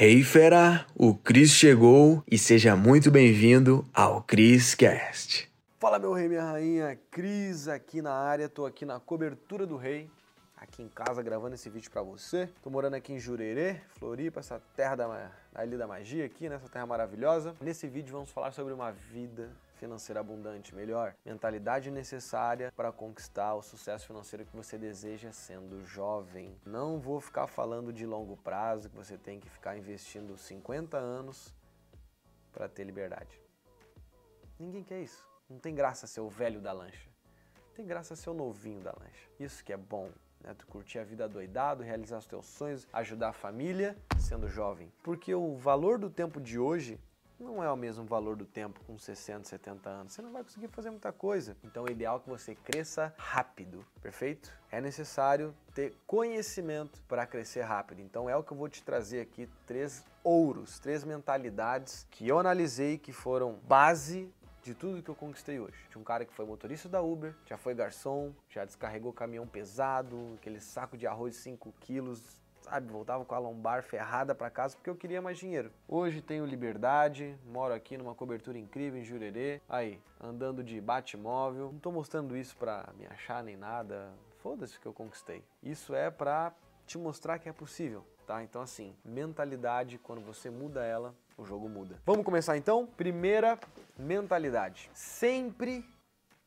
Hey fera, o Cris chegou e seja muito bem-vindo ao Cris Cast. Fala meu rei, minha rainha, Cris aqui na área, tô aqui na cobertura do rei, aqui em casa gravando esse vídeo pra você. Tô morando aqui em Jurerê, Floripa, essa terra da, da Ilha da Magia aqui, nessa terra maravilhosa. Nesse vídeo vamos falar sobre uma vida financeira abundante, melhor, mentalidade necessária para conquistar o sucesso financeiro que você deseja sendo jovem. Não vou ficar falando de longo prazo, que você tem que ficar investindo 50 anos para ter liberdade. Ninguém quer isso. Não tem graça ser o velho da lancha. Tem graça ser o novinho da lancha. Isso que é bom. Né? Tu curtir a vida doidado, realizar os teus sonhos, ajudar a família sendo jovem. Porque o valor do tempo de hoje não é o mesmo valor do tempo com 60, 70 anos. Você não vai conseguir fazer muita coisa. Então é ideal que você cresça rápido, perfeito? É necessário ter conhecimento para crescer rápido. Então é o que eu vou te trazer aqui três ouros, três mentalidades que eu analisei que foram base de tudo que eu conquistei hoje. Tinha um cara que foi motorista da Uber, já foi garçom, já descarregou caminhão pesado, aquele saco de arroz 5 quilos, sabe? Voltava com a lombar ferrada para casa porque eu queria mais dinheiro. Hoje tenho liberdade, moro aqui numa cobertura incrível em Jurerê. Aí, andando de bate-móvel. Não tô mostrando isso para me achar nem nada. Foda-se que eu conquistei. Isso é para te mostrar que é possível, tá? Então assim, mentalidade, quando você muda ela, o jogo muda. Vamos começar então? Primeira mentalidade. Sempre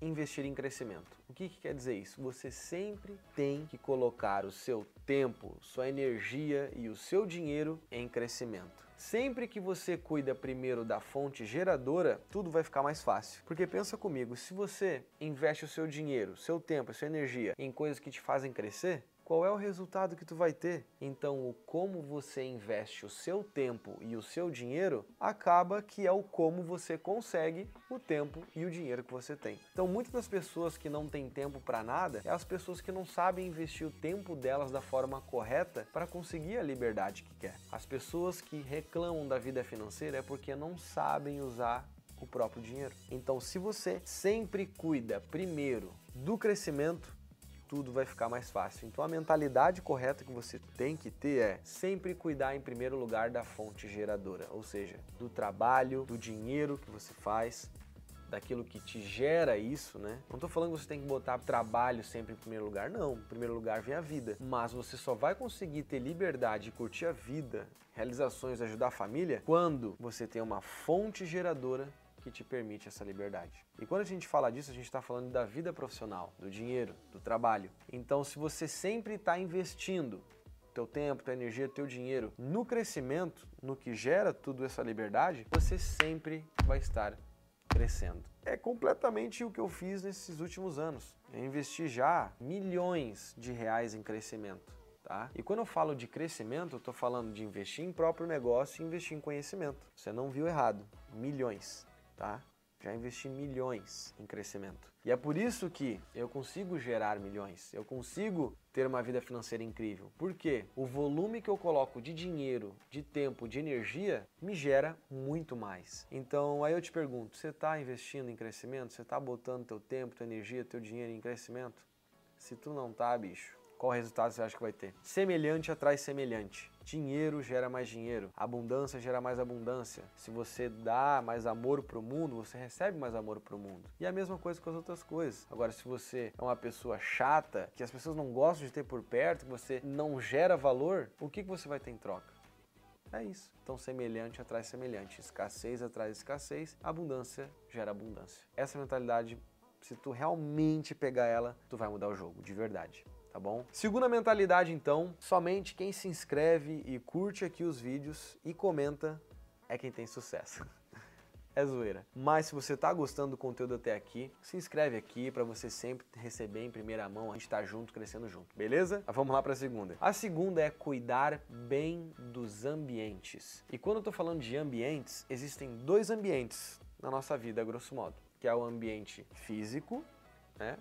investir em crescimento. O que, que, quer dizer isso? Você sempre tem que colocar o seu tempo, sua energia e o seu dinheiro em crescimento. Sempre que você cuida primeiro da fonte geradora, tudo vai ficar mais fácil. Porque pensa comigo, se você investe o seu dinheiro, seu tempo, sua energia em coisas que te fazem crescer, qual é o resultado que tu vai ter. Então, o como você investe o seu tempo e o seu dinheiro acaba que é o como você consegue o tempo e o dinheiro que você tem. Então, muitas das pessoas que não têm tempo para nada é as pessoas que não sabem investir o tempo delas da forma correta para conseguir a liberdade que quer. As pessoas que reclamam da vida financeira é porque não sabem usar o próprio dinheiro. Então, se você sempre cuida primeiro do crescimento, tudo vai ficar mais fácil. Então a mentalidade correta que você tem que ter é sempre cuidar em primeiro lugar da fonte geradora, ou seja, do trabalho, do dinheiro que você faz, daquilo que te gera isso, né? Não estou falando que você tem que botar trabalho sempre em primeiro lugar, não. Em primeiro lugar vem a vida. Mas você só vai conseguir ter liberdade e curtir a vida, realizações, ajudar a família, quando você tem uma fonte geradora que te permite essa liberdade. E quando a gente fala disso, a gente está falando da vida profissional, do dinheiro, do trabalho. Então, se você sempre está investindo teu tempo, tua energia, teu dinheiro no crescimento, no que gera tudo essa liberdade, você sempre vai estar crescendo. É completamente o que eu fiz nesses últimos anos. Eu investi já milhões de reais em crescimento. Tá? E quando eu falo de crescimento, eu estou falando de investir em próprio negócio e investir em conhecimento. Você não viu errado. Milhões tá? Já investi milhões em crescimento. E é por isso que eu consigo gerar milhões, eu consigo ter uma vida financeira incrível. Porque o volume que eu coloco de dinheiro, de tempo, de energia me gera muito mais. Então aí eu te pergunto, você está investindo em crescimento? Você está botando teu tempo, tua energia, teu dinheiro em crescimento? Se tu não tá, bicho, qual resultado você acha que vai ter? Semelhante atrai semelhante. Dinheiro gera mais dinheiro, abundância gera mais abundância. Se você dá mais amor para o mundo, você recebe mais amor para o mundo. E a mesma coisa com as outras coisas. Agora, se você é uma pessoa chata, que as pessoas não gostam de ter por perto, que você não gera valor, o que, que você vai ter em troca? É isso. Então, semelhante atrai semelhante, escassez atrai escassez, abundância gera abundância. Essa mentalidade, se tu realmente pegar ela, tu vai mudar o jogo, de verdade tá bom? Segunda mentalidade então, somente quem se inscreve e curte aqui os vídeos e comenta é quem tem sucesso. É zoeira. Mas se você tá gostando do conteúdo até aqui, se inscreve aqui para você sempre receber em primeira mão, a gente tá junto, crescendo junto, beleza? Mas vamos lá para a segunda. A segunda é cuidar bem dos ambientes. E quando eu tô falando de ambientes, existem dois ambientes na nossa vida, grosso modo, que é o ambiente físico, né?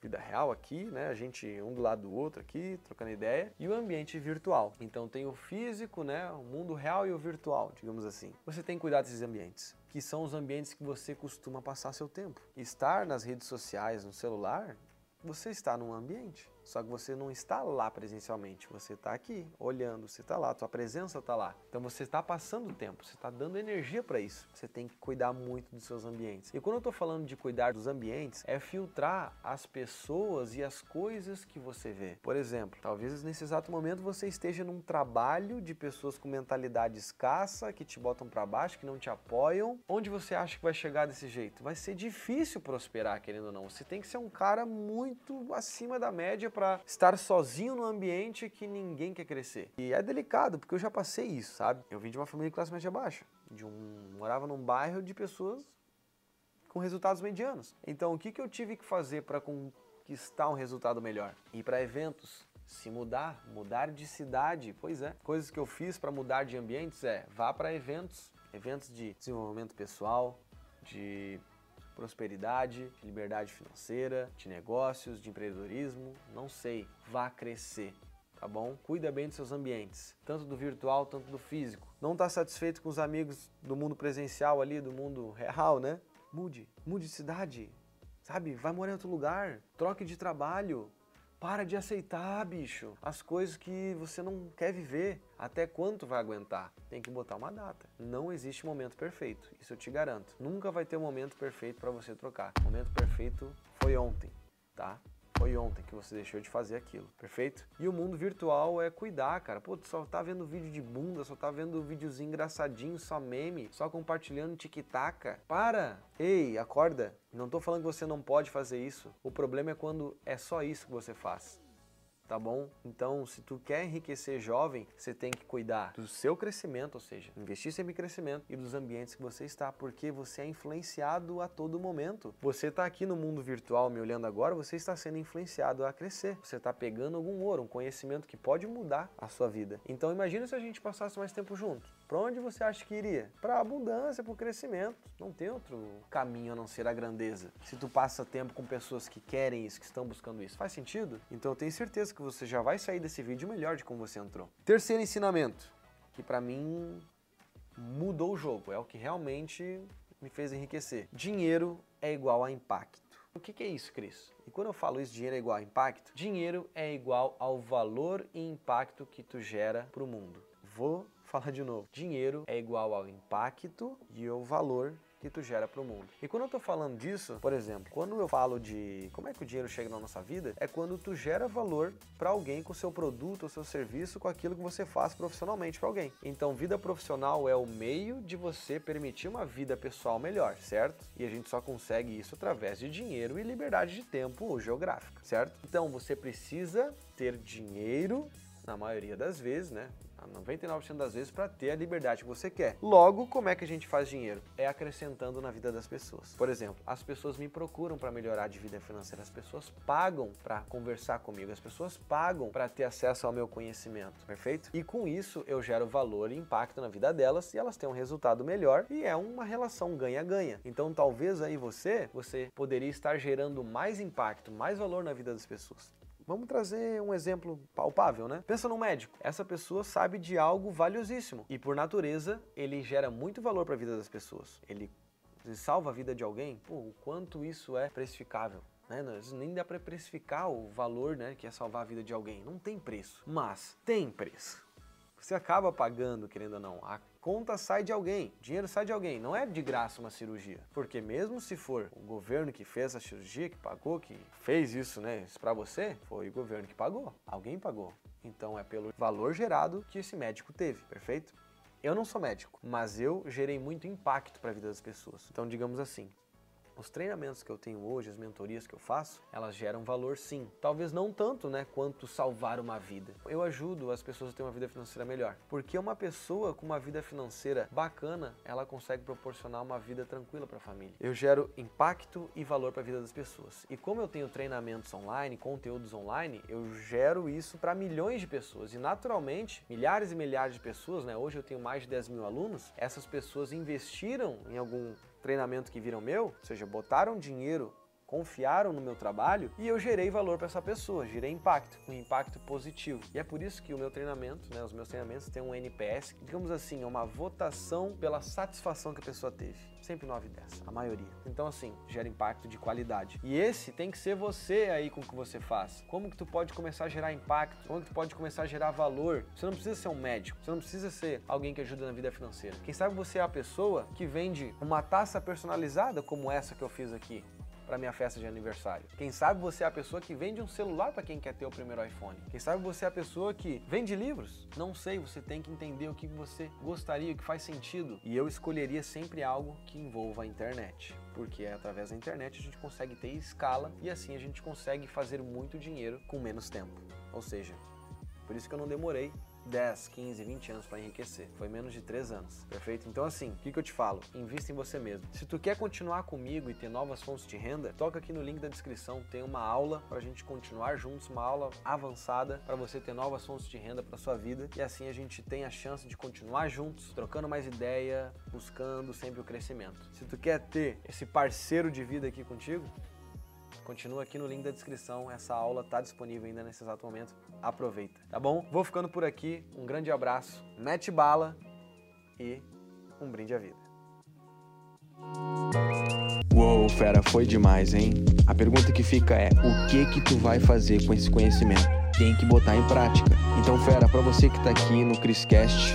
Vida real aqui, né? A gente um do lado do outro aqui, trocando ideia, e o ambiente virtual. Então tem o físico, né? O mundo real e o virtual, digamos assim. Você tem que cuidar desses ambientes, que são os ambientes que você costuma passar seu tempo. Estar nas redes sociais, no celular, você está num ambiente. Só que você não está lá presencialmente, você está aqui, olhando, você está lá, tua presença está lá. Então você está passando tempo, você está dando energia para isso. Você tem que cuidar muito dos seus ambientes. E quando eu estou falando de cuidar dos ambientes, é filtrar as pessoas e as coisas que você vê. Por exemplo, talvez nesse exato momento você esteja num trabalho de pessoas com mentalidade escassa, que te botam para baixo, que não te apoiam. Onde você acha que vai chegar desse jeito? Vai ser difícil prosperar, querendo ou não. Você tem que ser um cara muito acima da média para estar sozinho no ambiente que ninguém quer crescer. E é delicado, porque eu já passei isso, sabe? Eu vim de uma família de classe média baixa, de um morava num bairro de pessoas com resultados medianos. Então, o que, que eu tive que fazer para conquistar um resultado melhor? Ir para eventos, se mudar, mudar de cidade. Pois é. Coisas que eu fiz para mudar de ambientes é vá para eventos, eventos de desenvolvimento pessoal, de prosperidade, de liberdade financeira, de negócios, de empreendedorismo, não sei, vá crescer. Tá bom? Cuida bem dos seus ambientes, tanto do virtual, tanto do físico. Não está satisfeito com os amigos do mundo presencial ali, do mundo real, né? Mude, mude de cidade, sabe? Vai morar em outro lugar, troque de trabalho, para de aceitar, bicho, as coisas que você não quer viver. Até quanto vai aguentar? Tem que botar uma data. Não existe momento perfeito, isso eu te garanto. Nunca vai ter um momento perfeito para você trocar. O momento perfeito foi ontem, tá? Foi ontem que você deixou de fazer aquilo, perfeito? E o mundo virtual é cuidar, cara. Pô, tu só tá vendo vídeo de bunda, só tá vendo videozinho engraçadinho, só meme, só compartilhando tic-tac. Para! Ei, acorda! Não tô falando que você não pode fazer isso. O problema é quando é só isso que você faz tá bom? Então, se tu quer enriquecer jovem, você tem que cuidar do seu crescimento, ou seja, investir em crescimento e dos ambientes que você está, porque você é influenciado a todo momento. Você está aqui no mundo virtual me olhando agora, você está sendo influenciado a crescer. Você está pegando algum ouro, um conhecimento que pode mudar a sua vida. Então, imagina se a gente passasse mais tempo junto. Para onde você acha que iria? Para abundância, para o crescimento. Não tem outro caminho a não ser a grandeza. Se tu passa tempo com pessoas que querem isso, que estão buscando isso, faz sentido? Então eu tenho certeza que você já vai sair desse vídeo melhor de como você entrou. Terceiro ensinamento, que para mim mudou o jogo, é o que realmente me fez enriquecer. Dinheiro é igual a impacto. O que, que, é isso, Cris? E quando eu falo isso, dinheiro é igual a impacto, dinheiro é igual ao valor e impacto que tu gera para o mundo. Vou falar de novo. Dinheiro é igual ao impacto e ao valor que tu gera para o mundo. E quando eu tô falando disso, por exemplo, quando eu falo de como é que o dinheiro chega na nossa vida, é quando tu gera valor para alguém com o seu produto ou seu serviço, com aquilo que você faz profissionalmente para alguém. Então, vida profissional é o meio de você permitir uma vida pessoal melhor, certo? E a gente só consegue isso através de dinheiro e liberdade de tempo ou geográfica, certo? Então, você precisa ter dinheiro na maioria das vezes, né? 99% das vezes para ter a liberdade que você quer. Logo, como é que a gente faz dinheiro? É acrescentando na vida das pessoas. Por exemplo, as pessoas me procuram para melhorar de vida financeira, as pessoas pagam para conversar comigo, as pessoas pagam para ter acesso ao meu conhecimento, perfeito? E com isso eu gero valor e impacto na vida delas e elas têm um resultado melhor e é uma relação ganha-ganha. Então, talvez aí você, você poderia estar gerando mais impacto, mais valor na vida das pessoas. Vamos trazer um exemplo palpável, né? Pensa no médico. Essa pessoa sabe de algo valiosíssimo e por natureza ele gera muito valor para a vida das pessoas. Ele salva a vida de alguém. Pô, o quanto isso é precificável. Né? Nem dá para precificar o valor né, que é salvar a vida de alguém. Não tem preço. Mas tem preço. Você acaba pagando, querendo ou não. A conta sai de alguém, dinheiro sai de alguém, não é de graça uma cirurgia. Porque mesmo se for o governo que fez a cirurgia, que pagou, que fez isso, né, para você, foi o governo que pagou, alguém pagou. Então é pelo valor gerado que esse médico teve, perfeito? Eu não sou médico, mas eu gerei muito impacto para a vida das pessoas. Então, digamos assim, os treinamentos que eu tenho hoje, as mentorias que eu faço, elas geram valor sim. Talvez não tanto, né, quanto salvar uma vida. Eu ajudo as pessoas a ter uma vida financeira melhor. Porque uma pessoa com uma vida financeira bacana, ela consegue proporcionar uma vida tranquila para a família. Eu gero impacto e valor para a vida das pessoas. E como eu tenho treinamentos online, conteúdos online, eu gero isso para milhões de pessoas. E naturalmente, milhares e milhares de pessoas, né? Hoje eu tenho mais de 10 mil alunos, essas pessoas investiram em algum treinamento que viram meu, ou seja, botaram dinheiro confiaram no meu trabalho e eu gerei valor para essa pessoa, gerei impacto, um impacto positivo. E é por isso que o meu treinamento, né, os meus treinamentos têm um NPS, digamos assim, é uma votação pela satisfação que a pessoa teve. Sempre 9 e 10, a maioria. Então assim, gera impacto de qualidade. E esse tem que ser você aí com o que você faz. Como que tu pode começar a gerar impacto? Como que tu pode começar a gerar valor? Você não precisa ser um médico, você não precisa ser alguém que ajuda na vida financeira. Quem sabe você é a pessoa que vende uma taça personalizada como essa que eu fiz aqui para minha festa de aniversário. Quem sabe você é a pessoa que vende um celular para quem quer ter o primeiro iPhone. Quem sabe você é a pessoa que vende livros. Não sei, você tem que entender o que você gostaria, o que faz sentido. E eu escolheria sempre algo que envolva a internet, porque é através da internet a gente consegue ter escala e assim a gente consegue fazer muito dinheiro com menos tempo. Ou seja, por isso que eu não demorei 10, 15, 20 anos para enriquecer. Foi menos de 3 anos, perfeito? Então assim, o que, que eu te falo? Invista em você mesmo. Se tu quer continuar comigo e ter novas fontes de renda, toca aqui no link da descrição, tem uma aula para a gente continuar juntos, uma aula avançada para você ter novas fontes de renda para sua vida e assim a gente tem a chance de continuar juntos, trocando mais ideia, buscando sempre o crescimento. Se tu quer ter esse parceiro de vida aqui contigo, Continua aqui no link da descrição, essa aula está disponível ainda nesse exato momento. Aproveita, tá bom? Vou ficando por aqui. Um grande abraço, mete bala e um brinde à vida. Uou, fera, foi demais, hein? A pergunta que fica é: o que que tu vai fazer com esse conhecimento? Tem que botar em prática. Então, fera, para você que tá aqui no Criscast,